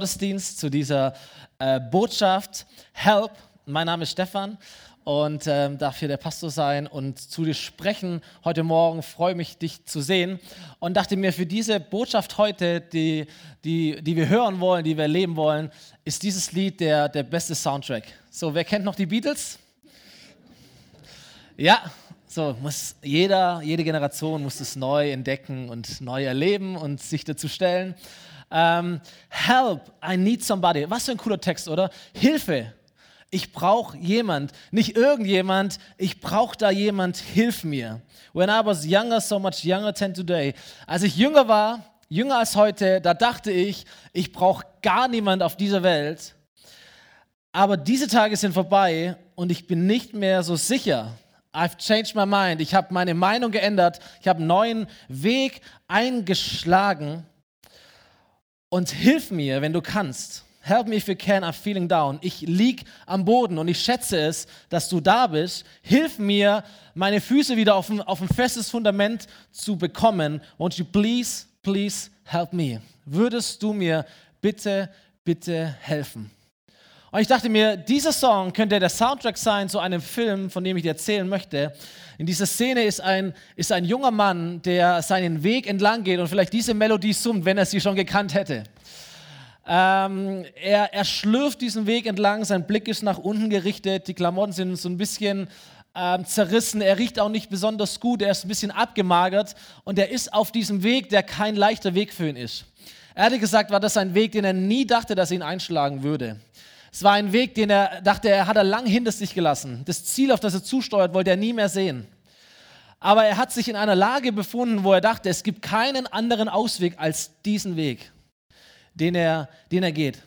Gottesdienst, zu dieser äh, Botschaft Help. Mein Name ist Stefan und ähm, darf hier der Pastor sein und zu dir sprechen heute Morgen. Freue mich, dich zu sehen und dachte mir, für diese Botschaft heute, die, die, die wir hören wollen, die wir erleben wollen, ist dieses Lied der, der beste Soundtrack. So, wer kennt noch die Beatles? Ja, so muss jeder, jede Generation muss es neu entdecken und neu erleben und sich dazu stellen. Ähm, help, I need somebody. Was für ein cooler Text, oder? Hilfe. Ich brauche jemand, nicht irgendjemand, ich brauche da jemand, hilf mir. When I was younger, so much younger than today. Als ich jünger war, jünger als heute, da dachte ich, ich brauche gar niemand auf dieser Welt. Aber diese Tage sind vorbei und ich bin nicht mehr so sicher. I've changed my mind. Ich habe meine Meinung geändert. Ich habe einen neuen Weg eingeschlagen. Und hilf mir, wenn du kannst. Help me if you can, I'm feeling down. Ich lieg am Boden und ich schätze es, dass du da bist. Hilf mir, meine Füße wieder auf ein, auf ein festes Fundament zu bekommen. Won't you please, please help me? Würdest du mir bitte, bitte helfen? Und ich dachte mir, dieser Song könnte der Soundtrack sein zu einem Film, von dem ich dir erzählen möchte. In dieser Szene ist ein, ist ein junger Mann, der seinen Weg entlang geht und vielleicht diese Melodie summt, wenn er sie schon gekannt hätte. Ähm, er, er schlürft diesen Weg entlang, sein Blick ist nach unten gerichtet, die Klamotten sind so ein bisschen ähm, zerrissen, er riecht auch nicht besonders gut, er ist ein bisschen abgemagert und er ist auf diesem Weg, der kein leichter Weg für ihn ist. Ehrlich gesagt war das ein Weg, den er nie dachte, dass er ihn einschlagen würde. Es war ein Weg, den er dachte, er hat er lang hinter sich gelassen. Das Ziel, auf das er zusteuert, wollte er nie mehr sehen. Aber er hat sich in einer Lage befunden, wo er dachte, es gibt keinen anderen Ausweg als diesen Weg, den er, den er geht.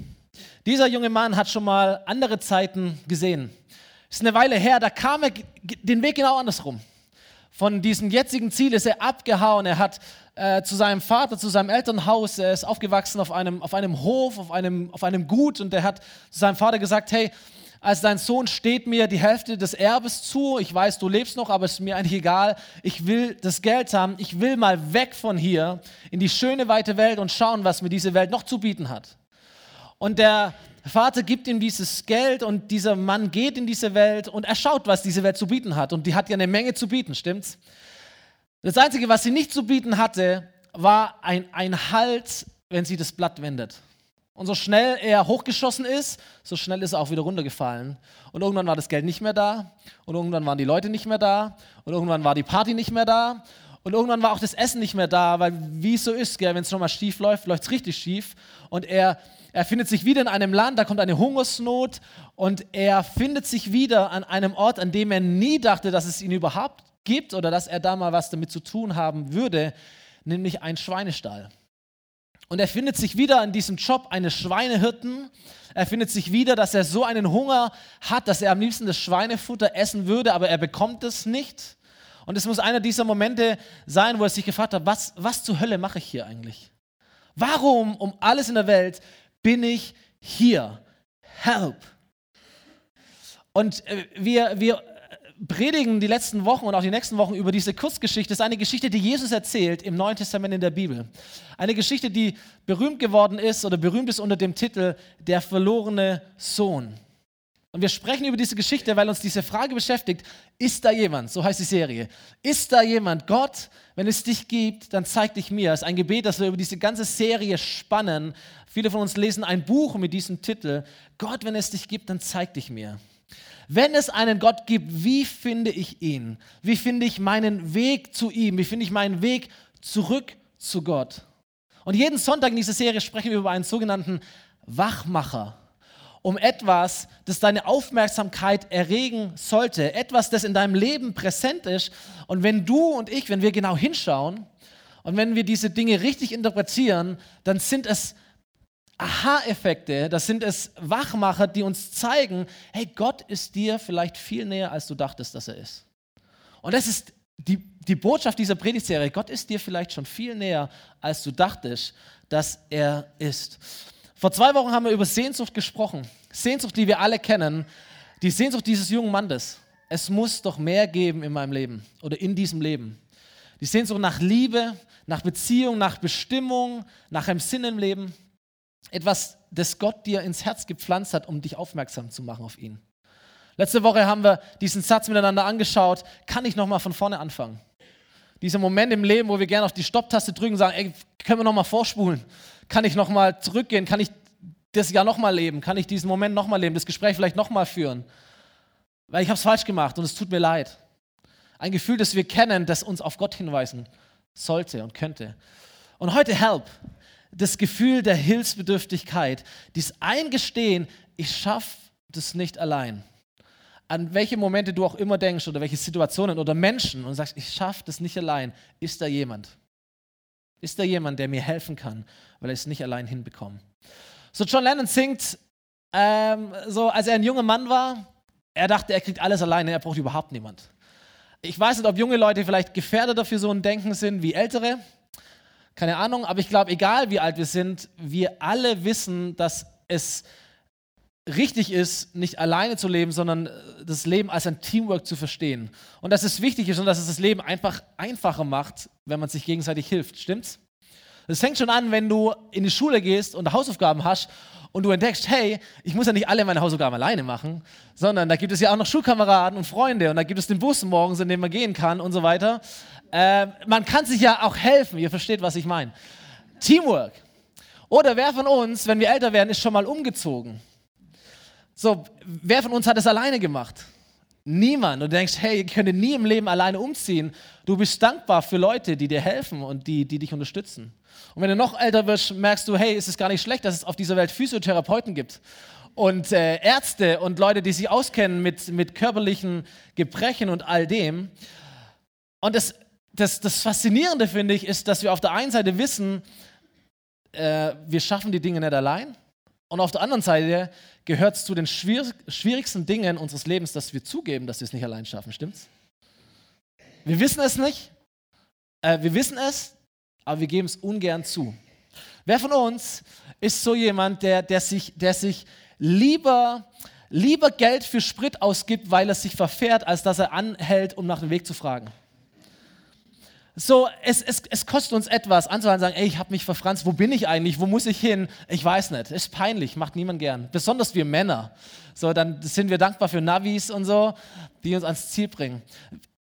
Dieser junge Mann hat schon mal andere Zeiten gesehen. Es ist eine Weile her, da kam er den Weg genau andersrum. Von diesem jetzigen Ziel ist er abgehauen. Er hat äh, zu seinem Vater, zu seinem Elternhaus. Er ist aufgewachsen auf einem, auf einem Hof, auf einem, auf einem Gut und er hat zu seinem Vater gesagt, hey, als dein Sohn steht mir die Hälfte des Erbes zu. Ich weiß, du lebst noch, aber es ist mir eigentlich egal. Ich will das Geld haben. Ich will mal weg von hier in die schöne weite Welt und schauen, was mir diese Welt noch zu bieten hat. Und der Vater gibt ihm dieses Geld und dieser Mann geht in diese Welt und er schaut, was diese Welt zu bieten hat. Und die hat ja eine Menge zu bieten, stimmt's? Das Einzige, was sie nicht zu bieten hatte, war ein, ein Halt, wenn sie das Blatt wendet. Und so schnell er hochgeschossen ist, so schnell ist er auch wieder runtergefallen. Und irgendwann war das Geld nicht mehr da. Und irgendwann waren die Leute nicht mehr da. Und irgendwann war die Party nicht mehr da. Und irgendwann war auch das Essen nicht mehr da, weil wie es so ist, wenn es nochmal schief läuft, läuft es richtig schief. Und er, er findet sich wieder in einem Land, da kommt eine Hungersnot. Und er findet sich wieder an einem Ort, an dem er nie dachte, dass es ihn überhaupt gibt oder dass er da mal was damit zu tun haben würde, nämlich ein Schweinestall. Und er findet sich wieder in diesem Job eines Schweinehirten. Er findet sich wieder, dass er so einen Hunger hat, dass er am liebsten das Schweinefutter essen würde, aber er bekommt es nicht. Und es muss einer dieser Momente sein, wo er sich gefragt hat, was, was zur Hölle mache ich hier eigentlich? Warum um alles in der Welt bin ich hier? Help. Und äh, wir, wir predigen die letzten Wochen und auch die nächsten Wochen über diese Kurzgeschichte. Das ist eine Geschichte, die Jesus erzählt im Neuen Testament in der Bibel. Eine Geschichte, die berühmt geworden ist oder berühmt ist unter dem Titel Der verlorene Sohn. Und wir sprechen über diese Geschichte, weil uns diese Frage beschäftigt, ist da jemand, so heißt die Serie, ist da jemand, Gott, wenn es dich gibt, dann zeig dich mir. Das ist ein Gebet, das wir über diese ganze Serie spannen. Viele von uns lesen ein Buch mit diesem Titel, Gott, wenn es dich gibt, dann zeig dich mir. Wenn es einen Gott gibt, wie finde ich ihn? Wie finde ich meinen Weg zu ihm? Wie finde ich meinen Weg zurück zu Gott? Und jeden Sonntag in dieser Serie sprechen wir über einen sogenannten Wachmacher. Um etwas, das deine Aufmerksamkeit erregen sollte. Etwas, das in deinem Leben präsent ist. Und wenn du und ich, wenn wir genau hinschauen und wenn wir diese Dinge richtig interpretieren, dann sind es Aha-Effekte, das sind es Wachmacher, die uns zeigen, hey, Gott ist dir vielleicht viel näher, als du dachtest, dass er ist. Und das ist die, die Botschaft dieser Predigtserie. Gott ist dir vielleicht schon viel näher, als du dachtest, dass er ist. Vor zwei Wochen haben wir über Sehnsucht gesprochen. Sehnsucht, die wir alle kennen. Die Sehnsucht dieses jungen Mannes. Es muss doch mehr geben in meinem Leben oder in diesem Leben. Die Sehnsucht nach Liebe, nach Beziehung, nach Bestimmung, nach einem Sinn im Leben. etwas, das Gott dir ins Herz gepflanzt hat, um dich aufmerksam zu machen auf ihn. Letzte Woche haben wir diesen Satz miteinander angeschaut. Kann ich nochmal von vorne anfangen? Dieser Moment im Leben, wo wir gerne auf die Stopptaste drücken und sagen, ey, können wir nochmal vorspulen? Kann ich nochmal zurückgehen? Kann ich das Jahr nochmal leben? Kann ich diesen Moment nochmal leben? Das Gespräch vielleicht nochmal führen? Weil ich habe es falsch gemacht und es tut mir leid. Ein Gefühl, das wir kennen, das uns auf Gott hinweisen sollte und könnte. Und heute Help, das Gefühl der Hilfsbedürftigkeit, dieses Eingestehen, ich schaffe das nicht allein. An welche Momente du auch immer denkst oder welche Situationen oder Menschen und sagst, ich schaffe das nicht allein, ist da jemand? Ist da jemand, der mir helfen kann, weil ich es nicht allein hinbekomme? So John Lennon singt, ähm, so als er ein junger Mann war, er dachte, er kriegt alles alleine, er braucht überhaupt niemand. Ich weiß nicht, ob junge Leute vielleicht gefährdeter für so ein Denken sind wie ältere. Keine Ahnung, aber ich glaube, egal wie alt wir sind, wir alle wissen, dass es richtig ist, nicht alleine zu leben, sondern das Leben als ein Teamwork zu verstehen. Und dass es wichtig ist und dass es das Leben einfach einfacher macht, wenn man sich gegenseitig hilft. Stimmt's? Das fängt schon an, wenn du in die Schule gehst und Hausaufgaben hast und du entdeckst, hey, ich muss ja nicht alle meine Hausaufgaben alleine machen, sondern da gibt es ja auch noch Schulkameraden und Freunde und da gibt es den Bus morgens, in dem man gehen kann und so weiter. Äh, man kann sich ja auch helfen, ihr versteht, was ich meine. Teamwork. Oder wer von uns, wenn wir älter werden, ist schon mal umgezogen? So, wer von uns hat es alleine gemacht? Niemand. Und du denkst, hey, ich könnte nie im Leben alleine umziehen. Du bist dankbar für Leute, die dir helfen und die, die dich unterstützen. Und wenn du noch älter wirst, merkst du, hey, ist es gar nicht schlecht, dass es auf dieser Welt Physiotherapeuten gibt und äh, Ärzte und Leute, die sich auskennen mit, mit körperlichen Gebrechen und all dem. Und das, das, das Faszinierende, finde ich, ist, dass wir auf der einen Seite wissen, äh, wir schaffen die Dinge nicht allein. Und auf der anderen Seite gehört es zu den schwierigsten Dingen unseres Lebens, dass wir zugeben, dass wir es nicht allein schaffen. Stimmt's? Wir wissen es nicht. Äh, wir wissen es, aber wir geben es ungern zu. Wer von uns ist so jemand, der, der, sich, der sich lieber, lieber Geld für Sprit ausgibt, weil er sich verfährt, als dass er anhält, um nach dem Weg zu fragen? So, es, es, es kostet uns etwas anzuhalten und sagen, ey, ich habe mich verfranst, wo bin ich eigentlich, wo muss ich hin? Ich weiß nicht, ist peinlich, macht niemand gern. Besonders wir Männer. So, dann sind wir dankbar für Navis und so, die uns ans Ziel bringen.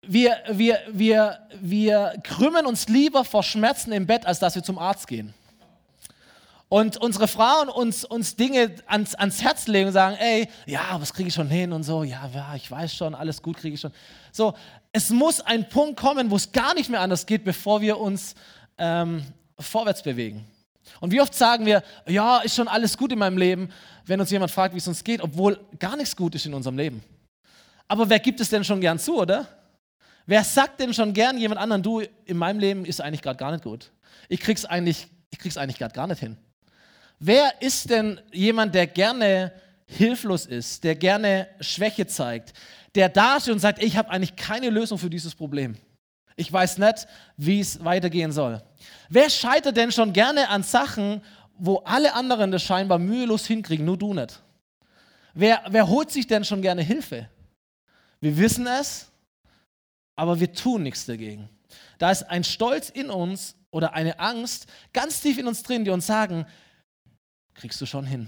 Wir, wir, wir, wir krümmen uns lieber vor Schmerzen im Bett, als dass wir zum Arzt gehen. Und unsere Frauen uns, uns Dinge ans, ans Herz legen und sagen, ey, ja, was kriege ich schon hin und so, ja, ja, ich weiß schon, alles gut kriege ich schon. So, es muss ein Punkt kommen, wo es gar nicht mehr anders geht, bevor wir uns ähm, vorwärts bewegen. Und wie oft sagen wir, ja, ist schon alles gut in meinem Leben, wenn uns jemand fragt, wie es uns geht, obwohl gar nichts gut ist in unserem Leben. Aber wer gibt es denn schon gern zu, oder? Wer sagt denn schon gern jemand anderen, du, in meinem Leben ist eigentlich gerade gar nicht gut. Ich krieg's eigentlich, ich krieg's eigentlich gerade gar nicht hin. Wer ist denn jemand, der gerne hilflos ist, der gerne Schwäche zeigt, der dasteht und sagt, ich habe eigentlich keine Lösung für dieses Problem. Ich weiß nicht, wie es weitergehen soll. Wer scheitert denn schon gerne an Sachen, wo alle anderen das scheinbar mühelos hinkriegen, nur du nicht? Wer, wer holt sich denn schon gerne Hilfe? Wir wissen es, aber wir tun nichts dagegen. Da ist ein Stolz in uns oder eine Angst ganz tief in uns drin, die uns sagen, kriegst du schon hin.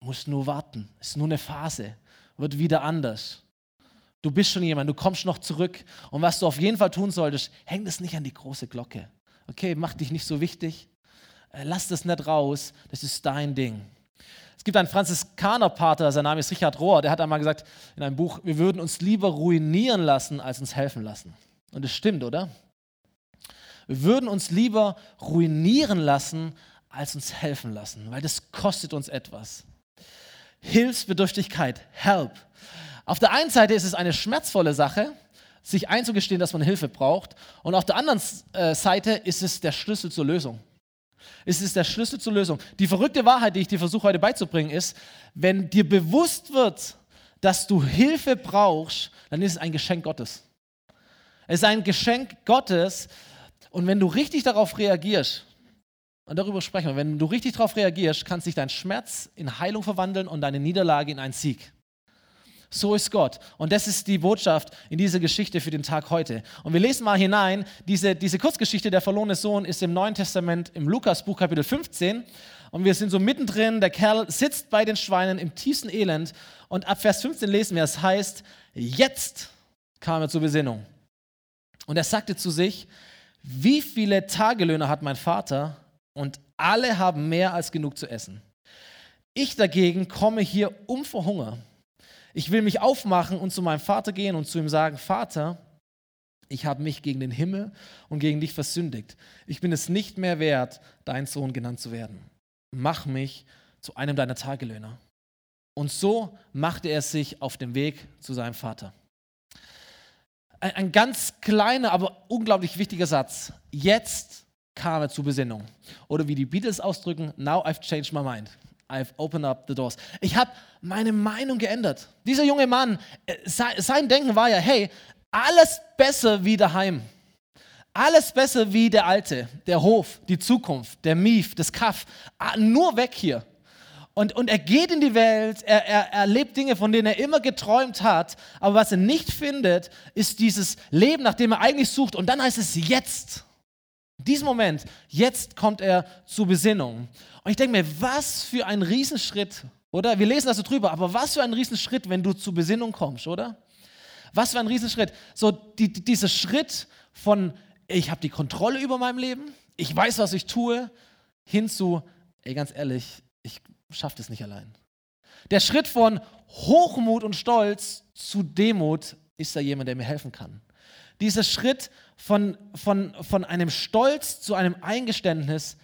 Musst nur warten. Ist nur eine Phase. Wird wieder anders. Du bist schon jemand, du kommst noch zurück. Und was du auf jeden Fall tun solltest, häng das nicht an die große Glocke. Okay, mach dich nicht so wichtig. Äh, lass das nicht raus. Das ist dein Ding. Es gibt einen Franziskanerpater, sein Name ist Richard Rohr, der hat einmal gesagt in einem Buch, wir würden uns lieber ruinieren lassen, als uns helfen lassen. Und das stimmt, oder? Wir würden uns lieber ruinieren lassen, als uns helfen lassen, weil das kostet uns etwas. Hilfsbedürftigkeit, Help. Auf der einen Seite ist es eine schmerzvolle Sache, sich einzugestehen, dass man Hilfe braucht. Und auf der anderen äh, Seite ist es der Schlüssel zur Lösung. Es ist der Schlüssel zur Lösung. Die verrückte Wahrheit, die ich dir versuche heute beizubringen, ist, wenn dir bewusst wird, dass du Hilfe brauchst, dann ist es ein Geschenk Gottes. Es ist ein Geschenk Gottes. Und wenn du richtig darauf reagierst, und darüber sprechen wir, wenn du richtig darauf reagierst, kann sich dein Schmerz in Heilung verwandeln und deine Niederlage in einen Sieg. So ist Gott. Und das ist die Botschaft in dieser Geschichte für den Tag heute. Und wir lesen mal hinein. Diese, diese Kurzgeschichte, der verlorene Sohn, ist im Neuen Testament im Lukasbuch Kapitel 15. Und wir sind so mittendrin, der Kerl sitzt bei den Schweinen im tiefsten Elend. Und ab Vers 15 lesen wir, es heißt, jetzt kam er zur Besinnung. Und er sagte zu sich, wie viele Tagelöhner hat mein Vater und alle haben mehr als genug zu essen. Ich dagegen komme hier um vor Hunger. Ich will mich aufmachen und zu meinem Vater gehen und zu ihm sagen, Vater, ich habe mich gegen den Himmel und gegen dich versündigt. Ich bin es nicht mehr wert, dein Sohn genannt zu werden. Mach mich zu einem deiner Tagelöhner. Und so machte er sich auf den Weg zu seinem Vater. Ein, ein ganz kleiner, aber unglaublich wichtiger Satz. Jetzt kam er zur Besinnung. Oder wie die Beatles ausdrücken, now I've changed my mind. I've opened up the doors. Ich habe meine Meinung geändert. Dieser junge Mann, äh, sein Denken war ja, hey, alles besser wie daheim. Alles besser wie der Alte, der Hof, die Zukunft, der Mief, das Kaff. Ah, nur weg hier. Und, und er geht in die Welt, er, er, er erlebt Dinge, von denen er immer geträumt hat. Aber was er nicht findet, ist dieses Leben, nach dem er eigentlich sucht. Und dann heißt es jetzt. Diesem Moment, jetzt kommt er zur Besinnung. Und ich denke mir, was für ein Riesenschritt, oder? Wir lesen das so drüber, aber was für ein Riesenschritt, wenn du zur Besinnung kommst, oder? Was für ein Riesenschritt. So die, dieser Schritt von, ich habe die Kontrolle über mein Leben, ich weiß, was ich tue, hin zu, ey, ganz ehrlich, ich schaffe das nicht allein. Der Schritt von Hochmut und Stolz zu Demut ist da jemand, der mir helfen kann. Dieser Schritt von, von, von einem Stolz zu einem Eingeständnis,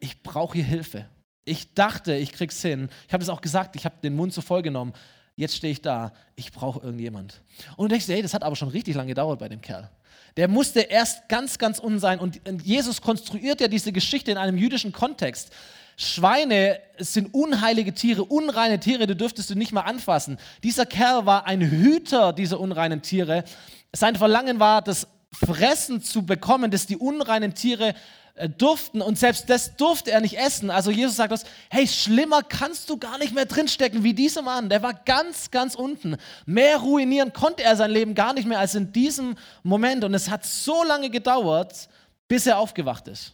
ich brauche hier Hilfe. Ich dachte, ich krieg's hin. Ich habe es auch gesagt, ich habe den Mund so voll genommen. Jetzt stehe ich da, ich brauche irgendjemand. Und du denkst, hey, das hat aber schon richtig lange gedauert bei dem Kerl. Der musste erst ganz, ganz unten sein. Und Jesus konstruiert ja diese Geschichte in einem jüdischen Kontext. Schweine sind unheilige Tiere, unreine Tiere, die dürftest du nicht mal anfassen. Dieser Kerl war ein Hüter dieser unreinen Tiere. Sein Verlangen war, das Fressen zu bekommen, das die unreinen Tiere äh, durften und selbst das durfte er nicht essen. Also Jesus sagt uns, hey, schlimmer kannst du gar nicht mehr drinstecken wie dieser Mann. Der war ganz, ganz unten. Mehr ruinieren konnte er sein Leben gar nicht mehr als in diesem Moment. Und es hat so lange gedauert, bis er aufgewacht ist.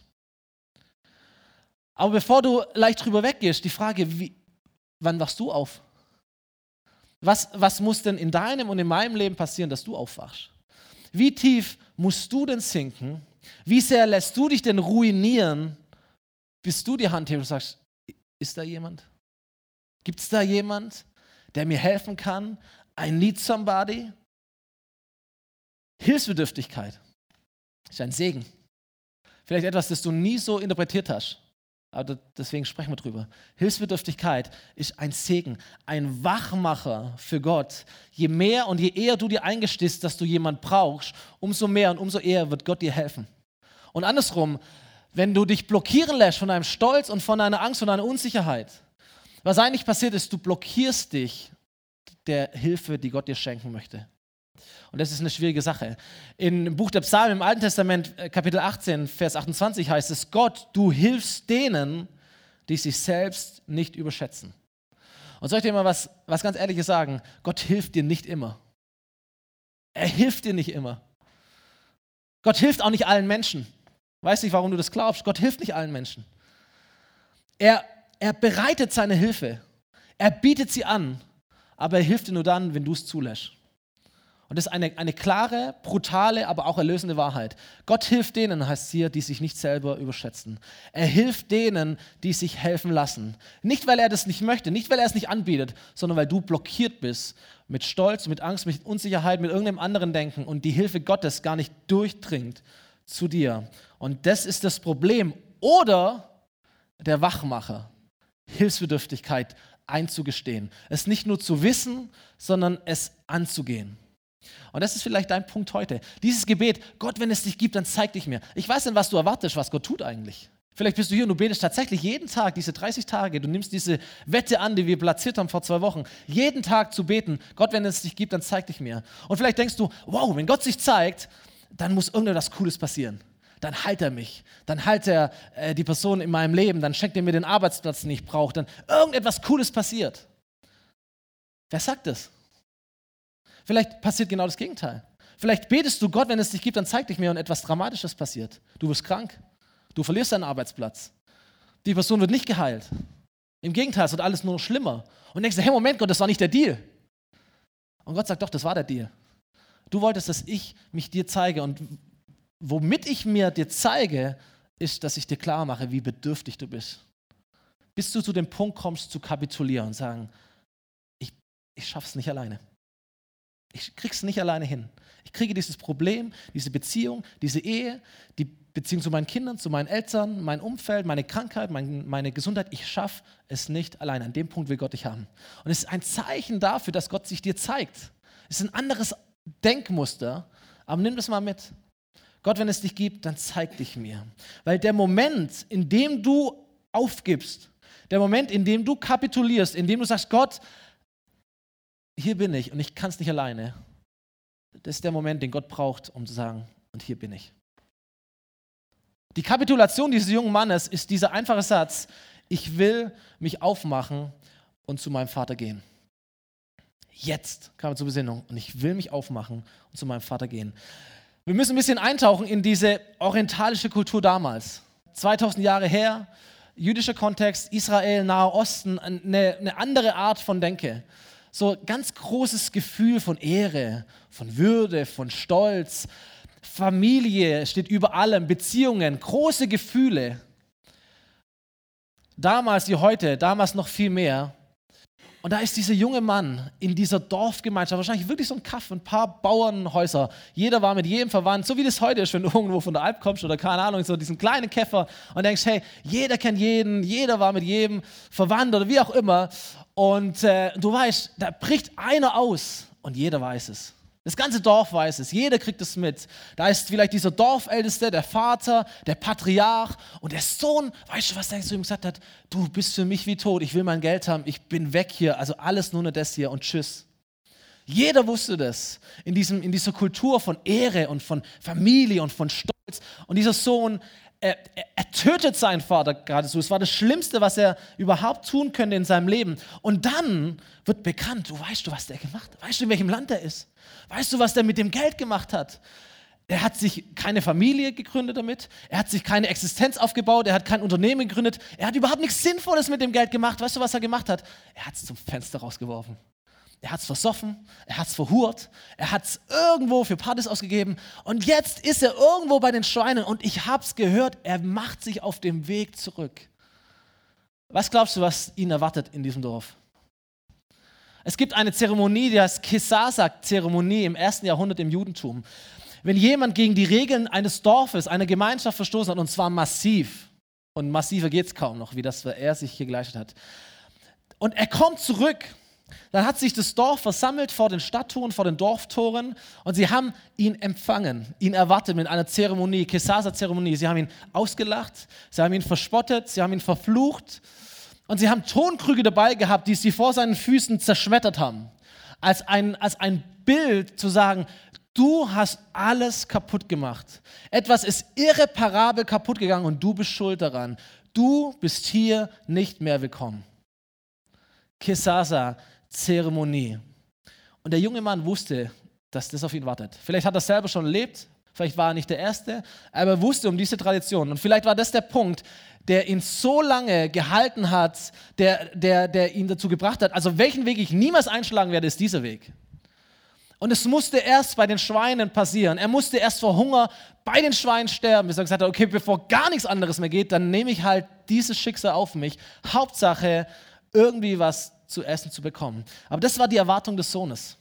Aber bevor du leicht drüber weggehst, die Frage, wie, wann wachst du auf? Was, was muss denn in deinem und in meinem Leben passieren, dass du aufwachst? Wie tief musst du denn sinken, wie sehr lässt du dich denn ruinieren, bis du die Hand hebst und sagst, ist da jemand? Gibt es da jemand, der mir helfen kann? I need somebody? Hilfsbedürftigkeit ist ein Segen. Vielleicht etwas, das du nie so interpretiert hast. Aber deswegen sprechen wir drüber. Hilfsbedürftigkeit ist ein Segen, ein Wachmacher für Gott. Je mehr und je eher du dir eingestehst, dass du jemand brauchst, umso mehr und umso eher wird Gott dir helfen. Und andersrum, wenn du dich blockieren lässt von deinem Stolz und von deiner Angst und deiner Unsicherheit, was eigentlich passiert ist, du blockierst dich der Hilfe, die Gott dir schenken möchte. Und das ist eine schwierige Sache. Im Buch der Psalmen im Alten Testament, äh, Kapitel 18, Vers 28 heißt es, Gott, du hilfst denen, die sich selbst nicht überschätzen. Und soll ich dir mal was, was ganz Ehrliches sagen? Gott hilft dir nicht immer. Er hilft dir nicht immer. Gott hilft auch nicht allen Menschen. Weiß nicht, warum du das glaubst. Gott hilft nicht allen Menschen. Er, er bereitet seine Hilfe. Er bietet sie an. Aber er hilft dir nur dann, wenn du es zulässt. Und das ist eine, eine klare, brutale, aber auch erlösende Wahrheit. Gott hilft denen, heißt hier, die sich nicht selber überschätzen. Er hilft denen, die sich helfen lassen. Nicht, weil er das nicht möchte, nicht, weil er es nicht anbietet, sondern weil du blockiert bist mit Stolz, mit Angst, mit Unsicherheit, mit irgendeinem anderen Denken und die Hilfe Gottes gar nicht durchdringt zu dir. Und das ist das Problem. Oder der Wachmacher, Hilfsbedürftigkeit einzugestehen. Es nicht nur zu wissen, sondern es anzugehen. Und das ist vielleicht dein Punkt heute. Dieses Gebet, Gott, wenn es dich gibt, dann zeig dich mir. Ich weiß nicht, was du erwartest, was Gott tut eigentlich. Vielleicht bist du hier und du betest tatsächlich jeden Tag, diese 30 Tage, du nimmst diese Wette an, die wir platziert haben vor zwei Wochen, jeden Tag zu beten, Gott, wenn es dich gibt, dann zeig dich mir. Und vielleicht denkst du, wow, wenn Gott sich zeigt, dann muss irgendetwas Cooles passieren. Dann heilt er mich, dann heilt er äh, die Person in meinem Leben, dann schenkt er mir den Arbeitsplatz, den ich brauche, dann irgendetwas Cooles passiert. Wer sagt das? Vielleicht passiert genau das Gegenteil. Vielleicht betest du Gott, wenn es dich gibt, dann zeig dich mir und etwas Dramatisches passiert. Du wirst krank. Du verlierst deinen Arbeitsplatz. Die Person wird nicht geheilt. Im Gegenteil, es wird alles nur noch schlimmer. Und denkst du, hey, Moment, Gott, das war nicht der Deal. Und Gott sagt, doch, das war der Deal. Du wolltest, dass ich mich dir zeige. Und womit ich mir dir zeige, ist, dass ich dir klar mache, wie bedürftig du bist. Bis du zu dem Punkt kommst, zu kapitulieren und sagen, ich, ich schaff's nicht alleine. Ich krieg's nicht alleine hin. Ich kriege dieses Problem, diese Beziehung, diese Ehe, die Beziehung zu meinen Kindern, zu meinen Eltern, mein Umfeld, meine Krankheit, mein, meine Gesundheit. Ich schaffe es nicht alleine. An dem Punkt will Gott dich haben. Und es ist ein Zeichen dafür, dass Gott sich dir zeigt. Es ist ein anderes Denkmuster, aber nimm das mal mit. Gott, wenn es dich gibt, dann zeig dich mir. Weil der Moment, in dem du aufgibst, der Moment, in dem du kapitulierst, in dem du sagst, Gott, hier bin ich und ich kann es nicht alleine, das ist der Moment, den Gott braucht, um zu sagen, und hier bin ich. Die Kapitulation dieses jungen Mannes ist dieser einfache Satz, ich will mich aufmachen und zu meinem Vater gehen. Jetzt kam er zur Besinnung und ich will mich aufmachen und zu meinem Vater gehen. Wir müssen ein bisschen eintauchen in diese orientalische Kultur damals. 2000 Jahre her, jüdischer Kontext, Israel, Nahe Osten, eine, eine andere Art von Denke. So ganz großes Gefühl von Ehre, von Würde, von Stolz. Familie steht über allem, Beziehungen, große Gefühle. Damals wie heute, damals noch viel mehr. Und da ist dieser junge Mann in dieser Dorfgemeinschaft, wahrscheinlich wirklich so ein Kaff, ein paar Bauernhäuser. Jeder war mit jedem verwandt, so wie das heute ist, wenn du irgendwo von der Alp kommst oder keine Ahnung, so diesen kleinen Käfer und denkst, hey, jeder kennt jeden, jeder war mit jedem verwandt oder wie auch immer. Und äh, du weißt, da bricht einer aus und jeder weiß es. Das ganze Dorf weiß es, jeder kriegt es mit. Da ist vielleicht dieser Dorfälteste, der Vater, der Patriarch und der Sohn. Weißt du, was der zu ihm gesagt hat? Du bist für mich wie tot, ich will mein Geld haben, ich bin weg hier, also alles nur nur das hier und tschüss. Jeder wusste das in, diesem, in dieser Kultur von Ehre und von Familie und von Stolz. Und dieser Sohn, er, er, tötet seinen Vater geradezu. Es war das Schlimmste, was er überhaupt tun könnte in seinem Leben. Und dann wird bekannt, du weißt du, was der gemacht hat? Weißt du, in welchem Land er ist? Weißt du, was der mit dem Geld gemacht hat? Er hat sich keine Familie gegründet damit. Er hat sich keine Existenz aufgebaut. Er hat kein Unternehmen gegründet. Er hat überhaupt nichts Sinnvolles mit dem Geld gemacht. Weißt du, was er gemacht hat? Er hat es zum Fenster rausgeworfen. Er hat es versoffen, er hat es verhurt, er hat es irgendwo für Partys ausgegeben und jetzt ist er irgendwo bei den Schweinen und ich habe es gehört, er macht sich auf dem Weg zurück. Was glaubst du, was ihn erwartet in diesem Dorf? Es gibt eine Zeremonie, die heißt Kisasak-Zeremonie im ersten Jahrhundert im Judentum. Wenn jemand gegen die Regeln eines Dorfes, einer Gemeinschaft verstoßen hat, und zwar massiv, und massiver geht es kaum noch, wie das er sich hier geleistet hat, und er kommt zurück dann hat sich das Dorf versammelt vor den Stadttoren, vor den Dorftoren und sie haben ihn empfangen, ihn erwartet mit einer Zeremonie, Kesasa-Zeremonie. Sie haben ihn ausgelacht, sie haben ihn verspottet, sie haben ihn verflucht und sie haben Tonkrüge dabei gehabt, die sie vor seinen Füßen zerschmettert haben. Als ein, als ein Bild zu sagen, du hast alles kaputt gemacht. Etwas ist irreparabel kaputt gegangen und du bist schuld daran. Du bist hier nicht mehr willkommen. Kesasa, Zeremonie. Und der junge Mann wusste, dass das auf ihn wartet. Vielleicht hat er selber schon erlebt, vielleicht war er nicht der Erste, aber er wusste um diese Tradition. Und vielleicht war das der Punkt, der ihn so lange gehalten hat, der, der, der ihn dazu gebracht hat. Also welchen Weg ich niemals einschlagen werde, ist dieser Weg. Und es musste erst bei den Schweinen passieren. Er musste erst vor Hunger bei den Schweinen sterben, bis er gesagt hat, okay, bevor gar nichts anderes mehr geht, dann nehme ich halt dieses Schicksal auf mich. Hauptsache, irgendwie was zu essen zu bekommen. Aber das war die Erwartung des Sohnes.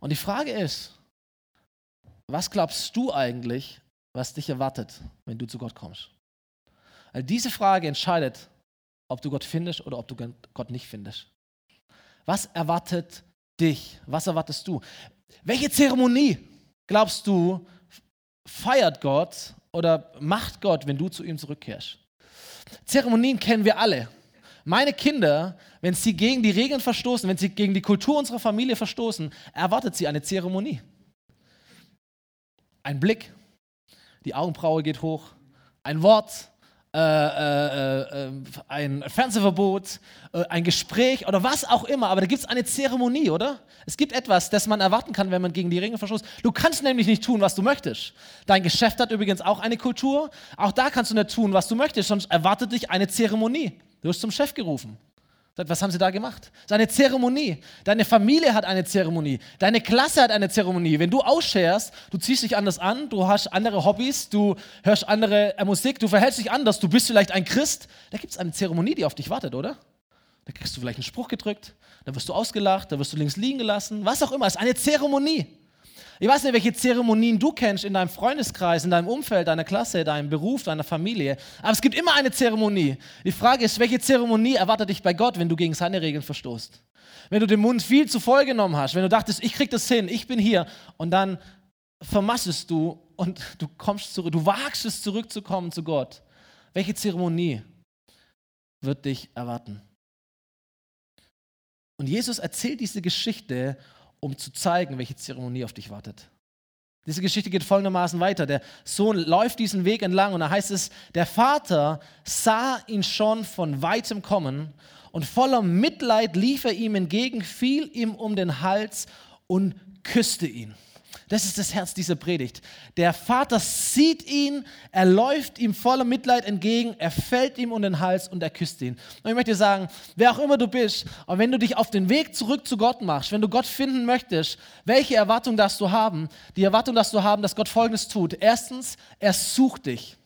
Und die Frage ist, was glaubst du eigentlich, was dich erwartet, wenn du zu Gott kommst? Weil diese Frage entscheidet, ob du Gott findest oder ob du Gott nicht findest. Was erwartet dich? Was erwartest du? Welche Zeremonie glaubst du feiert Gott oder macht Gott, wenn du zu ihm zurückkehrst? Zeremonien kennen wir alle. Meine Kinder, wenn sie gegen die Regeln verstoßen, wenn sie gegen die Kultur unserer Familie verstoßen, erwartet sie eine Zeremonie. Ein Blick, die Augenbraue geht hoch, ein Wort, äh, äh, äh, ein Fernsehverbot, äh, ein Gespräch oder was auch immer. Aber da gibt es eine Zeremonie, oder? Es gibt etwas, das man erwarten kann, wenn man gegen die Regeln verstoßt. Du kannst nämlich nicht tun, was du möchtest. Dein Geschäft hat übrigens auch eine Kultur. Auch da kannst du nicht tun, was du möchtest, sonst erwartet dich eine Zeremonie. Du wirst zum Chef gerufen. Was haben sie da gemacht? Das ist eine Zeremonie. Deine Familie hat eine Zeremonie. Deine Klasse hat eine Zeremonie. Wenn du ausscherst, du ziehst dich anders an, du hast andere Hobbys, du hörst andere äh, Musik, du verhältst dich anders, du bist vielleicht ein Christ, da gibt es eine Zeremonie, die auf dich wartet, oder? Da kriegst du vielleicht einen Spruch gedrückt, da wirst du ausgelacht, da wirst du links liegen gelassen, was auch immer. Es ist eine Zeremonie. Ich weiß nicht, welche Zeremonien du kennst in deinem Freundeskreis, in deinem Umfeld, deiner Klasse, deinem Beruf, deiner Familie. Aber es gibt immer eine Zeremonie. Die Frage ist, welche Zeremonie erwartet dich bei Gott, wenn du gegen seine Regeln verstoßt? Wenn du den Mund viel zu voll genommen hast, wenn du dachtest, ich krieg das hin, ich bin hier und dann vermassest du und du kommst zurück, du wagst es zurückzukommen zu Gott. Welche Zeremonie wird dich erwarten? Und Jesus erzählt diese Geschichte, um zu zeigen, welche Zeremonie auf dich wartet. Diese Geschichte geht folgendermaßen weiter. Der Sohn läuft diesen Weg entlang und da heißt es, der Vater sah ihn schon von weitem kommen und voller Mitleid lief er ihm entgegen, fiel ihm um den Hals und küsste ihn. Das ist das Herz dieser Predigt. Der Vater sieht ihn, er läuft ihm voller Mitleid entgegen, er fällt ihm um den Hals und er küsst ihn. Und ich möchte dir sagen, wer auch immer du bist, und wenn du dich auf den Weg zurück zu Gott machst, wenn du Gott finden möchtest, welche Erwartung darfst du haben? Die Erwartung darfst du haben, dass Gott Folgendes tut. Erstens, er sucht dich.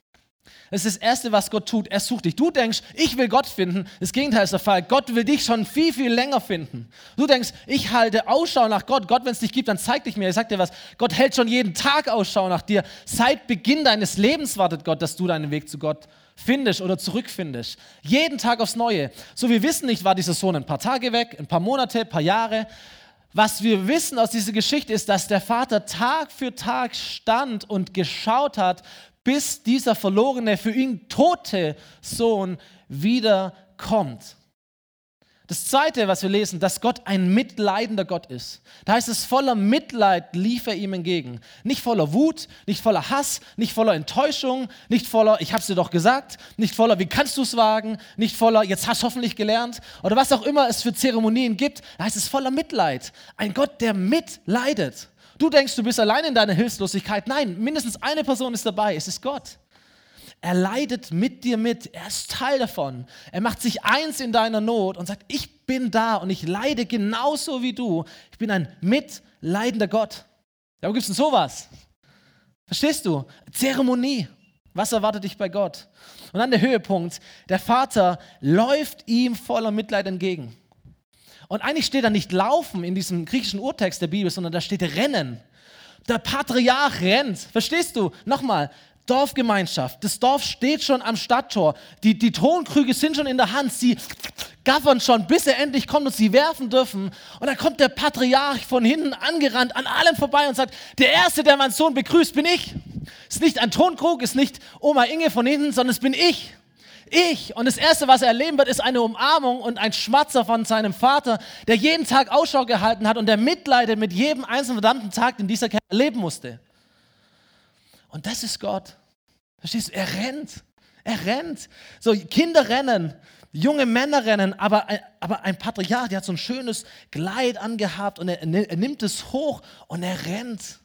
Das ist das Erste, was Gott tut. Er sucht dich. Du denkst, ich will Gott finden. Das Gegenteil ist der Fall. Gott will dich schon viel, viel länger finden. Du denkst, ich halte Ausschau nach Gott. Gott, wenn es dich gibt, dann zeig dich mir. Ich sag dir was. Gott hält schon jeden Tag Ausschau nach dir. Seit Beginn deines Lebens wartet Gott, dass du deinen Weg zu Gott findest oder zurückfindest. Jeden Tag aufs Neue. So, wir wissen nicht, war dieser Sohn ein paar Tage weg, ein paar Monate, ein paar Jahre. Was wir wissen aus dieser Geschichte ist, dass der Vater Tag für Tag stand und geschaut hat, bis dieser verlorene, für ihn tote Sohn wiederkommt. Das Zweite, was wir lesen, dass Gott ein mitleidender Gott ist. Da heißt es, voller Mitleid lief er ihm entgegen. Nicht voller Wut, nicht voller Hass, nicht voller Enttäuschung, nicht voller, ich hab's dir doch gesagt, nicht voller, wie kannst du es wagen, nicht voller, jetzt hast du hoffentlich gelernt, oder was auch immer es für Zeremonien gibt. Da heißt es voller Mitleid. Ein Gott, der mitleidet. Du denkst, du bist allein in deiner Hilflosigkeit. Nein, mindestens eine Person ist dabei. Es ist Gott. Er leidet mit dir mit. Er ist Teil davon. Er macht sich eins in deiner Not und sagt, ich bin da und ich leide genauso wie du. Ich bin ein mitleidender Gott. Wo gibt es denn sowas? Verstehst du? Zeremonie. Was erwartet dich bei Gott? Und dann der Höhepunkt. Der Vater läuft ihm voller Mitleid entgegen. Und eigentlich steht da nicht laufen in diesem griechischen Urtext der Bibel, sondern da steht rennen. Der Patriarch rennt. Verstehst du? Nochmal, Dorfgemeinschaft. Das Dorf steht schon am Stadttor. Die, die Tonkrüge sind schon in der Hand. Sie gaffern schon, bis er endlich kommt und sie werfen dürfen. Und dann kommt der Patriarch von hinten angerannt an allen vorbei und sagt, der Erste, der meinen Sohn begrüßt, bin ich. Ist nicht ein Tonkrug, ist nicht Oma Inge von hinten, sondern es bin ich. Ich. Und das Erste, was er erleben wird, ist eine Umarmung und ein Schmatzer von seinem Vater, der jeden Tag Ausschau gehalten hat und der mitleidet mit jedem einzelnen verdammten Tag, den dieser Kerl erleben musste. Und das ist Gott. Verstehst du? Er rennt. Er rennt. So, Kinder rennen, junge Männer rennen, aber ein, aber ein Patriarch, der hat so ein schönes Kleid angehabt und er, er nimmt es hoch und er rennt.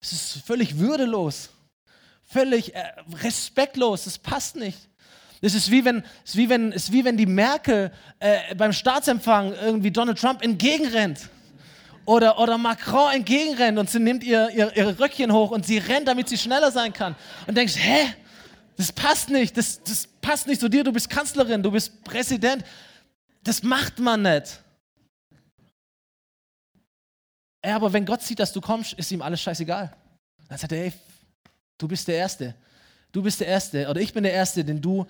Es ist völlig würdelos, völlig äh, respektlos, es passt nicht. Es ist wie wenn, ist wie wenn, ist wie wenn die Merkel äh, beim Staatsempfang irgendwie Donald Trump entgegenrennt. Oder, oder Macron entgegenrennt und sie nimmt ihr, ihr, ihre Röckchen hoch und sie rennt, damit sie schneller sein kann. Und denkst, hä? Das passt nicht, das, das passt nicht zu dir, du bist Kanzlerin, du bist Präsident. Das macht man nicht. Ja, aber wenn Gott sieht, dass du kommst, ist ihm alles scheißegal. Dann sagt er, ey, du bist der Erste. Du bist der Erste oder ich bin der Erste, den du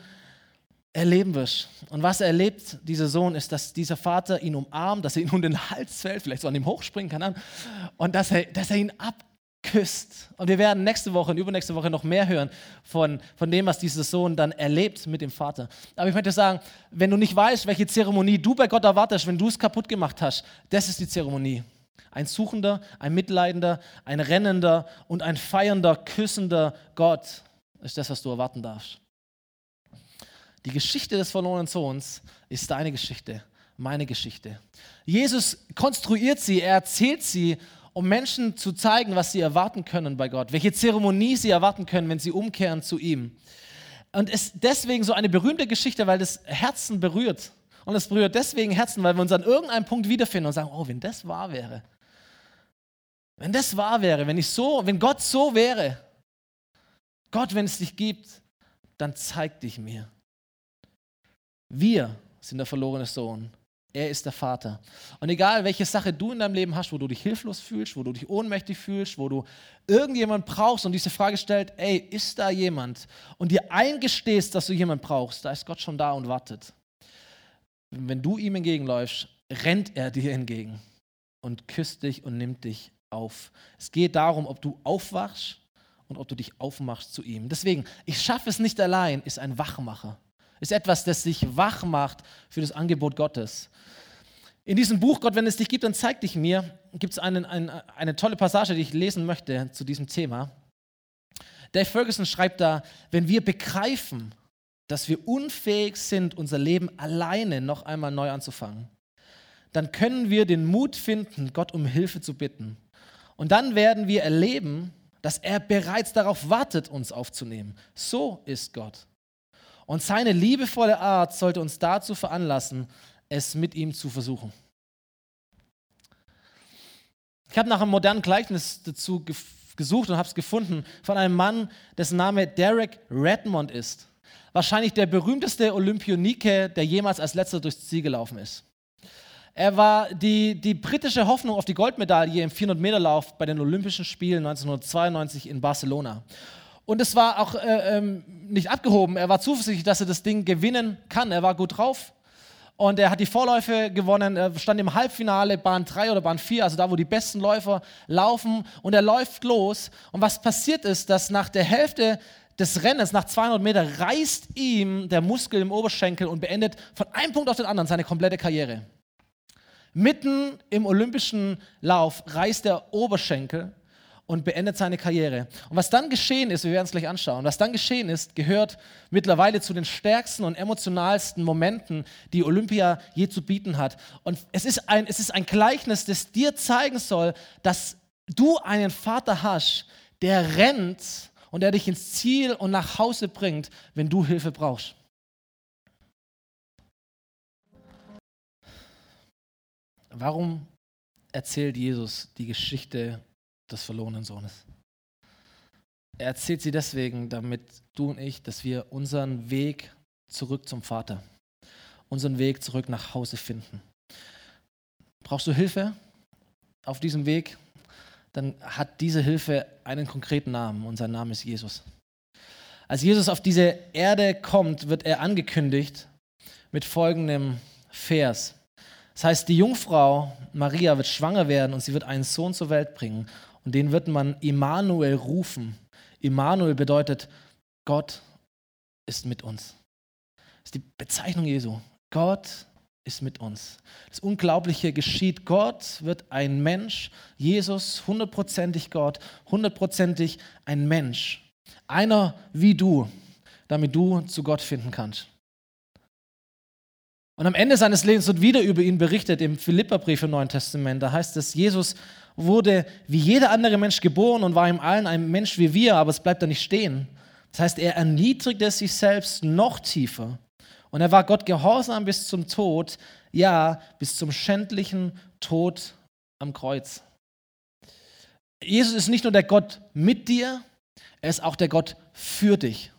erleben wirst. Und was er erlebt, dieser Sohn, ist, dass dieser Vater ihn umarmt, dass er ihn um den Hals fällt, vielleicht so an ihm hochspringen kann, und dass er, dass er ihn abküsst. Und wir werden nächste Woche und übernächste Woche noch mehr hören von, von dem, was dieser Sohn dann erlebt mit dem Vater. Aber ich möchte sagen, wenn du nicht weißt, welche Zeremonie du bei Gott erwartest, wenn du es kaputt gemacht hast, das ist die Zeremonie. Ein suchender, ein mitleidender, ein rennender und ein feiernder, küssender Gott ist das, was du erwarten darfst. Die Geschichte des verlorenen Sohns ist deine Geschichte, meine Geschichte. Jesus konstruiert sie, er erzählt sie, um Menschen zu zeigen, was sie erwarten können bei Gott, welche Zeremonie sie erwarten können, wenn sie umkehren zu ihm. Und es ist deswegen so eine berühmte Geschichte, weil das Herzen berührt. Und es berührt deswegen Herzen, weil wir uns an irgendeinem Punkt wiederfinden und sagen, oh, wenn das wahr wäre. Wenn das wahr wäre, wenn ich so, wenn Gott so wäre. Gott, wenn es dich gibt, dann zeig dich mir. Wir sind der verlorene Sohn. Er ist der Vater. Und egal, welche Sache du in deinem Leben hast, wo du dich hilflos fühlst, wo du dich ohnmächtig fühlst, wo du irgendjemand brauchst und diese Frage stellt, ey, ist da jemand? Und dir eingestehst, dass du jemand brauchst, da ist Gott schon da und wartet. Wenn du ihm entgegenläufst, rennt er dir entgegen und küsst dich und nimmt dich auf. Es geht darum, ob du aufwachst und ob du dich aufmachst zu ihm. Deswegen, ich schaffe es nicht allein, ist ein Wachmacher ist etwas, das sich wach macht für das Angebot Gottes. In diesem Buch, Gott, wenn es dich gibt, dann zeig dich mir, gibt es einen, eine, eine tolle Passage, die ich lesen möchte zu diesem Thema. Dave Ferguson schreibt da, wenn wir begreifen, dass wir unfähig sind, unser Leben alleine noch einmal neu anzufangen, dann können wir den Mut finden, Gott um Hilfe zu bitten. Und dann werden wir erleben, dass er bereits darauf wartet, uns aufzunehmen. So ist Gott. Und seine liebevolle Art sollte uns dazu veranlassen, es mit ihm zu versuchen. Ich habe nach einem modernen Gleichnis dazu gesucht und habe es gefunden von einem Mann, dessen Name Derek Redmond ist. Wahrscheinlich der berühmteste Olympionike, der jemals als letzter durchs Ziel gelaufen ist. Er war die, die britische Hoffnung auf die Goldmedaille im 400-Meter-Lauf bei den Olympischen Spielen 1992 in Barcelona. Und es war auch äh, ähm, nicht abgehoben. Er war zuversichtlich, dass er das Ding gewinnen kann. Er war gut drauf. Und er hat die Vorläufe gewonnen. Er stand im Halbfinale, Bahn 3 oder Bahn 4, also da, wo die besten Läufer laufen. Und er läuft los. Und was passiert ist, dass nach der Hälfte des Rennens, nach 200 Meter, reißt ihm der Muskel im Oberschenkel und beendet von einem Punkt auf den anderen seine komplette Karriere. Mitten im olympischen Lauf reißt der Oberschenkel und beendet seine Karriere. Und was dann geschehen ist, wir werden es gleich anschauen, was dann geschehen ist, gehört mittlerweile zu den stärksten und emotionalsten Momenten, die Olympia je zu bieten hat. Und es ist ein, es ist ein Gleichnis, das dir zeigen soll, dass du einen Vater hast, der rennt und der dich ins Ziel und nach Hause bringt, wenn du Hilfe brauchst. Warum erzählt Jesus die Geschichte des verlorenen Sohnes. Er erzählt sie deswegen, damit du und ich, dass wir unseren Weg zurück zum Vater, unseren Weg zurück nach Hause finden. Brauchst du Hilfe auf diesem Weg? Dann hat diese Hilfe einen konkreten Namen und sein Name ist Jesus. Als Jesus auf diese Erde kommt, wird er angekündigt mit folgendem Vers. Das heißt, die Jungfrau Maria wird schwanger werden und sie wird einen Sohn zur Welt bringen und den wird man Immanuel rufen. Immanuel bedeutet, Gott ist mit uns. Das ist die Bezeichnung Jesu. Gott ist mit uns. Das Unglaubliche geschieht. Gott wird ein Mensch. Jesus, hundertprozentig Gott, hundertprozentig ein Mensch. Einer wie du, damit du zu Gott finden kannst. Und am Ende seines Lebens wird wieder über ihn berichtet im Philipperbrief im Neuen Testament. Da heißt es, Jesus wurde wie jeder andere Mensch geboren und war im Allen ein Mensch wie wir, aber es bleibt da nicht stehen. Das heißt, er erniedrigte sich selbst noch tiefer. Und er war Gott gehorsam bis zum Tod, ja, bis zum schändlichen Tod am Kreuz. Jesus ist nicht nur der Gott mit dir, er ist auch der Gott für dich.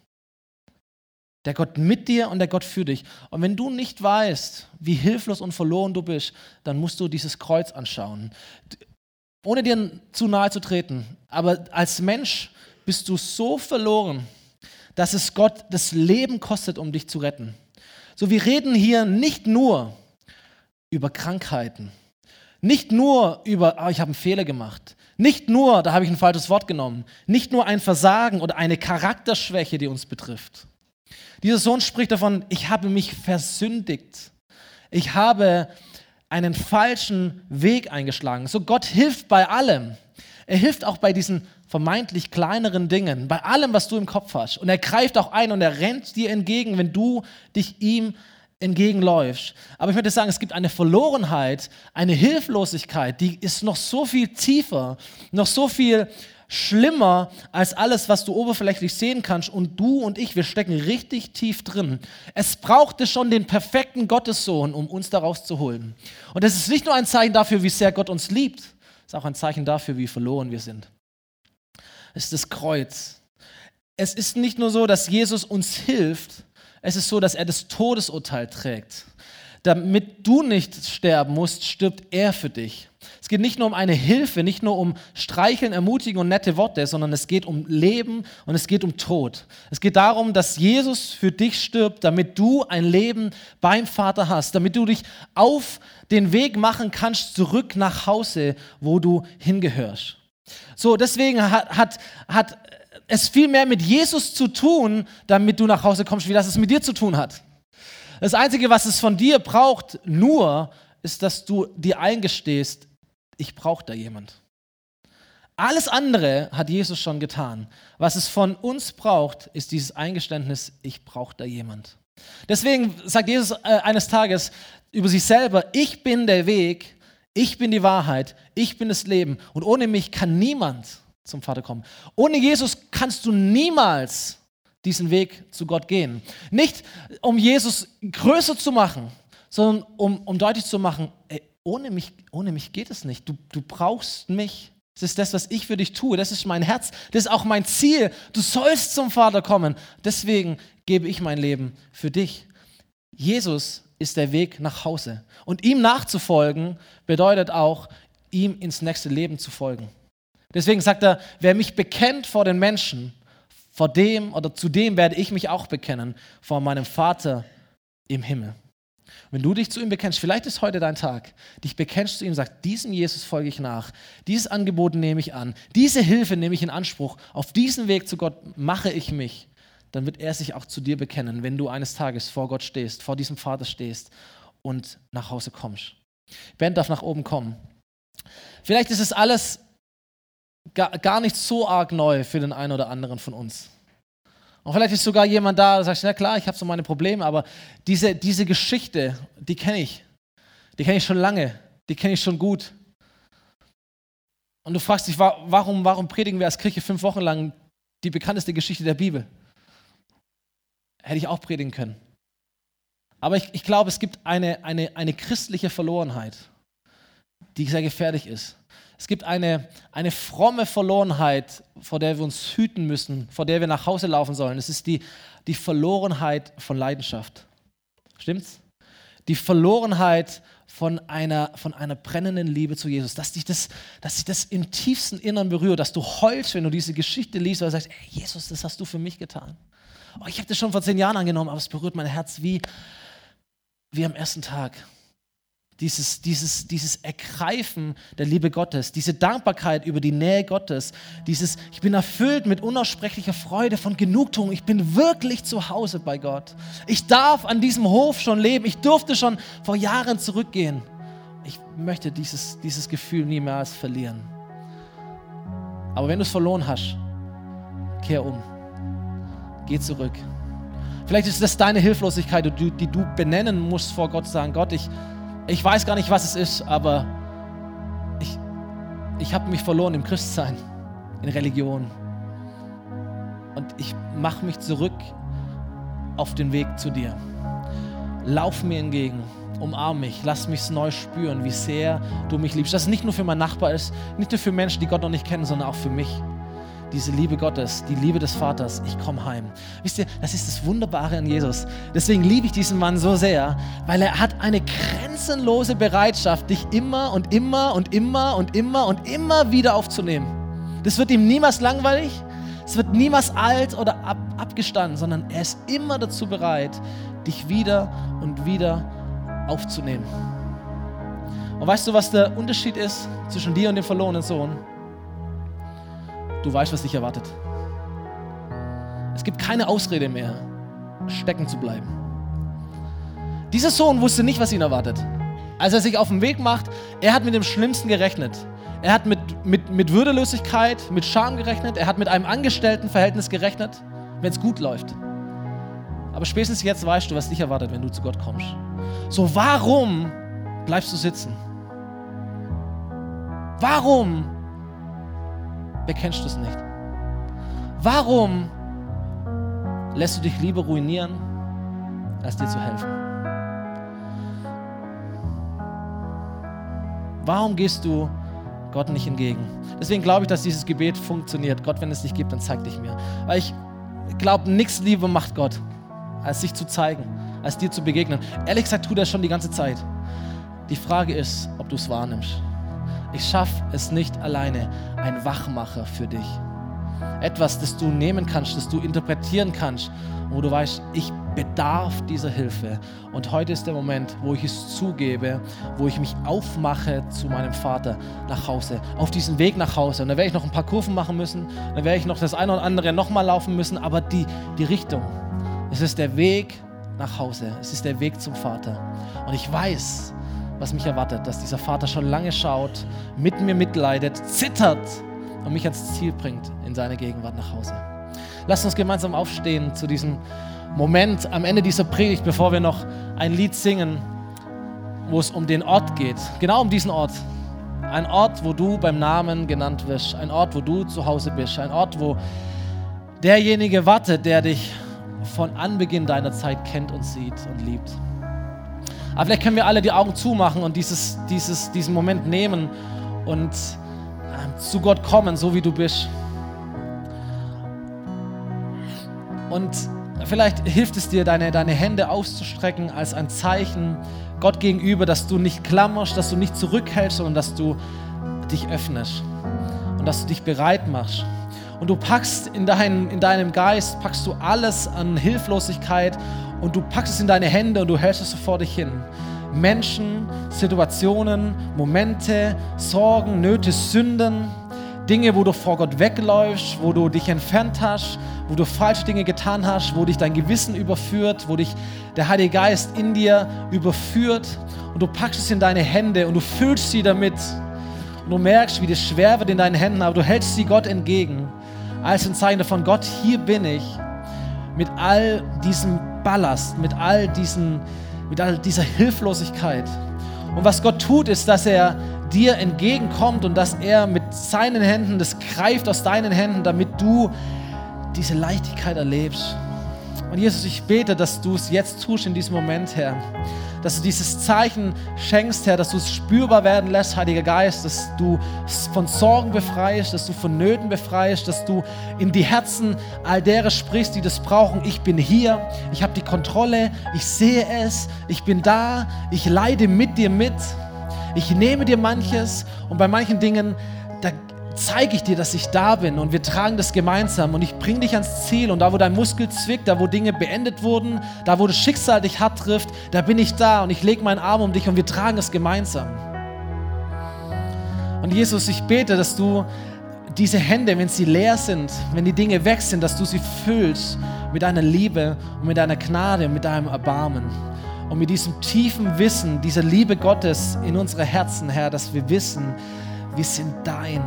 Der Gott mit dir und der Gott für dich. Und wenn du nicht weißt, wie hilflos und verloren du bist, dann musst du dieses Kreuz anschauen ohne dir zu nahe zu treten, aber als Mensch bist du so verloren, dass es Gott das Leben kostet, um dich zu retten. So, wir reden hier nicht nur über Krankheiten, nicht nur über, oh, ich habe einen Fehler gemacht, nicht nur, da habe ich ein falsches Wort genommen, nicht nur ein Versagen oder eine Charakterschwäche, die uns betrifft. Dieser Sohn spricht davon, ich habe mich versündigt. Ich habe einen falschen Weg eingeschlagen. So Gott hilft bei allem. Er hilft auch bei diesen vermeintlich kleineren Dingen, bei allem, was du im Kopf hast. Und er greift auch ein und er rennt dir entgegen, wenn du dich ihm entgegenläufst. Aber ich möchte sagen, es gibt eine Verlorenheit, eine Hilflosigkeit, die ist noch so viel tiefer, noch so viel schlimmer als alles, was du oberflächlich sehen kannst. Und du und ich, wir stecken richtig tief drin. Es brauchte schon den perfekten Gottessohn, um uns daraus zu holen. Und das ist nicht nur ein Zeichen dafür, wie sehr Gott uns liebt, es ist auch ein Zeichen dafür, wie verloren wir sind. Es ist das Kreuz. Es ist nicht nur so, dass Jesus uns hilft, es ist so, dass er das Todesurteil trägt. Damit du nicht sterben musst, stirbt er für dich. Es geht nicht nur um eine Hilfe, nicht nur um Streicheln, Ermutigen und nette Worte, sondern es geht um Leben und es geht um Tod. Es geht darum, dass Jesus für dich stirbt, damit du ein Leben beim Vater hast, damit du dich auf den Weg machen kannst zurück nach Hause, wo du hingehörst. So, deswegen hat, hat, hat es viel mehr mit Jesus zu tun, damit du nach Hause kommst, wie das es mit dir zu tun hat. Das Einzige, was es von dir braucht, nur, ist, dass du dir eingestehst, ich brauche da jemand. Alles andere hat Jesus schon getan. Was es von uns braucht, ist dieses Eingeständnis, ich brauche da jemand. Deswegen sagt Jesus äh, eines Tages über sich selber, ich bin der Weg, ich bin die Wahrheit, ich bin das Leben und ohne mich kann niemand zum Vater kommen. Ohne Jesus kannst du niemals diesen Weg zu Gott gehen. Nicht um Jesus größer zu machen, sondern um, um deutlich zu machen, ey, ohne, mich, ohne mich geht es nicht. Du, du brauchst mich. Das ist das, was ich für dich tue. Das ist mein Herz. Das ist auch mein Ziel. Du sollst zum Vater kommen. Deswegen gebe ich mein Leben für dich. Jesus ist der Weg nach Hause. Und ihm nachzufolgen bedeutet auch, ihm ins nächste Leben zu folgen. Deswegen sagt er, wer mich bekennt vor den Menschen, vor dem oder zu dem werde ich mich auch bekennen, vor meinem Vater im Himmel. Wenn du dich zu ihm bekennst, vielleicht ist heute dein Tag, dich bekennst zu ihm, sagst, diesem Jesus folge ich nach, dieses Angebot nehme ich an, diese Hilfe nehme ich in Anspruch, auf diesen Weg zu Gott mache ich mich, dann wird er sich auch zu dir bekennen, wenn du eines Tages vor Gott stehst, vor diesem Vater stehst und nach Hause kommst. Ben darf nach oben kommen. Vielleicht ist es alles gar, gar nicht so arg neu für den einen oder anderen von uns. Und vielleicht ist sogar jemand da, der sagt, na klar, ich habe so meine Probleme, aber diese, diese Geschichte, die kenne ich. Die kenne ich schon lange. Die kenne ich schon gut. Und du fragst dich, warum, warum predigen wir als Kirche fünf Wochen lang die bekannteste Geschichte der Bibel? Hätte ich auch predigen können. Aber ich, ich glaube, es gibt eine, eine, eine christliche Verlorenheit, die sehr gefährlich ist. Es gibt eine, eine fromme Verlorenheit, vor der wir uns hüten müssen, vor der wir nach Hause laufen sollen. Es ist die, die Verlorenheit von Leidenschaft. Stimmt's? Die Verlorenheit von einer, von einer brennenden Liebe zu Jesus. Dass dich, das, dass dich das im tiefsten Innern berührt, dass du heulst, wenn du diese Geschichte liest, weil sagst, ey, Jesus, das hast du für mich getan. Oh, ich habe das schon vor zehn Jahren angenommen, aber es berührt mein Herz wie, wie am ersten Tag dieses, dieses, dieses Ergreifen der Liebe Gottes, diese Dankbarkeit über die Nähe Gottes, dieses, ich bin erfüllt mit unaussprechlicher Freude von Genugtuung, ich bin wirklich zu Hause bei Gott. Ich darf an diesem Hof schon leben, ich durfte schon vor Jahren zurückgehen. Ich möchte dieses, dieses Gefühl niemals verlieren. Aber wenn du es verloren hast, kehr um, geh zurück. Vielleicht ist das deine Hilflosigkeit, die, du benennen musst vor Gott, sagen, Gott, ich, ich weiß gar nicht, was es ist, aber ich, ich habe mich verloren im Christsein, in Religion. Und ich mache mich zurück auf den Weg zu dir. Lauf mir entgegen, umarm mich, lass mich neu spüren, wie sehr du mich liebst. Dass es nicht nur für meinen Nachbar ist, nicht nur für Menschen, die Gott noch nicht kennen, sondern auch für mich diese Liebe Gottes, die Liebe des Vaters, ich komme heim. Wisst ihr, das ist das Wunderbare an Jesus. Deswegen liebe ich diesen Mann so sehr, weil er hat eine grenzenlose Bereitschaft, dich immer und immer und immer und immer und immer wieder aufzunehmen. Das wird ihm niemals langweilig, es wird niemals alt oder ab, abgestanden, sondern er ist immer dazu bereit, dich wieder und wieder aufzunehmen. Und weißt du, was der Unterschied ist zwischen dir und dem verlorenen Sohn? Du weißt, was dich erwartet. Es gibt keine Ausrede mehr, stecken zu bleiben. Dieser Sohn wusste nicht, was ihn erwartet. Als er sich auf den Weg macht, er hat mit dem Schlimmsten gerechnet. Er hat mit, mit, mit Würdelosigkeit, mit Scham gerechnet. Er hat mit einem Angestelltenverhältnis gerechnet, wenn es gut läuft. Aber spätestens jetzt weißt du, was dich erwartet, wenn du zu Gott kommst. So, warum bleibst du sitzen? Warum bekennst du es nicht? Warum lässt du dich lieber ruinieren, als dir zu helfen? Warum gehst du Gott nicht entgegen? Deswegen glaube ich, dass dieses Gebet funktioniert. Gott, wenn es dich gibt, dann zeig dich mir. Weil ich glaube, nichts lieber macht Gott, als sich zu zeigen, als dir zu begegnen. Ehrlich gesagt, tut er schon die ganze Zeit. Die Frage ist, ob du es wahrnimmst. Ich schaffe es nicht alleine, ein Wachmacher für dich. Etwas, das du nehmen kannst, das du interpretieren kannst, wo du weißt, ich bedarf dieser Hilfe. Und heute ist der Moment, wo ich es zugebe, wo ich mich aufmache zu meinem Vater nach Hause, auf diesen Weg nach Hause. Und da werde ich noch ein paar Kurven machen müssen, dann werde ich noch das eine oder andere nochmal laufen müssen, aber die, die Richtung, es ist der Weg nach Hause, es ist der Weg zum Vater. Und ich weiß, was mich erwartet, dass dieser Vater schon lange schaut, mit mir mitleidet, zittert und mich ans Ziel bringt in seine Gegenwart nach Hause. Lasst uns gemeinsam aufstehen zu diesem Moment am Ende dieser Predigt, bevor wir noch ein Lied singen, wo es um den Ort geht. Genau um diesen Ort. Ein Ort, wo du beim Namen genannt wirst. Ein Ort, wo du zu Hause bist. Ein Ort, wo derjenige wartet, der dich von Anbeginn deiner Zeit kennt und sieht und liebt. Aber vielleicht können wir alle die Augen zumachen und dieses, dieses, diesen Moment nehmen und äh, zu Gott kommen, so wie du bist. Und vielleicht hilft es dir, deine, deine Hände auszustrecken als ein Zeichen Gott gegenüber, dass du nicht klammerst, dass du nicht zurückhältst, sondern dass du dich öffnest und dass du dich bereit machst. Und du packst in, dein, in deinem Geist, packst du alles an Hilflosigkeit und du packst es in deine Hände und du hältst es vor dich hin. Menschen, Situationen, Momente, Sorgen, Nöte, Sünden, Dinge, wo du vor Gott wegläufst, wo du dich entfernt hast, wo du falsche Dinge getan hast, wo dich dein Gewissen überführt, wo dich der Heilige Geist in dir überführt und du packst es in deine Hände und du füllst sie damit und du merkst, wie das schwer wird in deinen Händen, aber du hältst sie Gott entgegen als ein Zeichen davon, Gott, hier bin ich mit all diesem Ballast, mit all, diesen, mit all dieser Hilflosigkeit. Und was Gott tut, ist, dass er dir entgegenkommt und dass er mit seinen Händen das greift aus deinen Händen, damit du diese Leichtigkeit erlebst. Und Jesus, ich bete, dass du es jetzt tust in diesem Moment, Herr dass du dieses Zeichen schenkst, Herr, dass du es spürbar werden lässt, Heiliger Geist, dass du von Sorgen befreist, dass du von Nöten befreist, dass du in die Herzen all derer sprichst, die das brauchen. Ich bin hier, ich habe die Kontrolle, ich sehe es, ich bin da, ich leide mit dir mit, ich nehme dir manches und bei manchen Dingen, zeige ich dir, dass ich da bin und wir tragen das gemeinsam und ich bringe dich ans Ziel und da, wo dein Muskel zwickt, da, wo Dinge beendet wurden, da, wo das Schicksal dich hart trifft, da bin ich da und ich lege meinen Arm um dich und wir tragen es gemeinsam. Und Jesus, ich bete, dass du diese Hände, wenn sie leer sind, wenn die Dinge weg sind, dass du sie füllst mit deiner Liebe und mit deiner Gnade und mit deinem Erbarmen. Und mit diesem tiefen Wissen, dieser Liebe Gottes in unsere Herzen, Herr, dass wir wissen, wir sind dein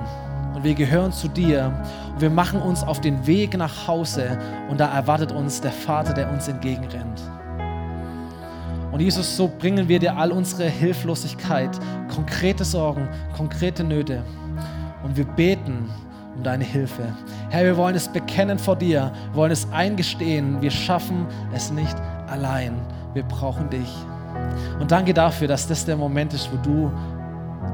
und wir gehören zu dir und wir machen uns auf den Weg nach Hause und da erwartet uns der Vater, der uns entgegenrennt. Und Jesus, so bringen wir dir all unsere Hilflosigkeit, konkrete Sorgen, konkrete Nöte und wir beten um deine Hilfe. Herr, wir wollen es bekennen vor dir, wir wollen es eingestehen, wir schaffen es nicht allein, wir brauchen dich. Und danke dafür, dass das der Moment ist, wo du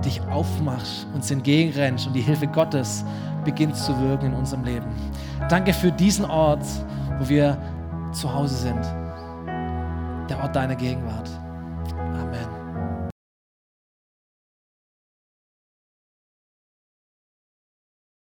dich aufmachst, uns entgegenrennst und die Hilfe Gottes beginnt zu wirken in unserem Leben. Danke für diesen Ort, wo wir zu Hause sind. Der Ort deiner Gegenwart.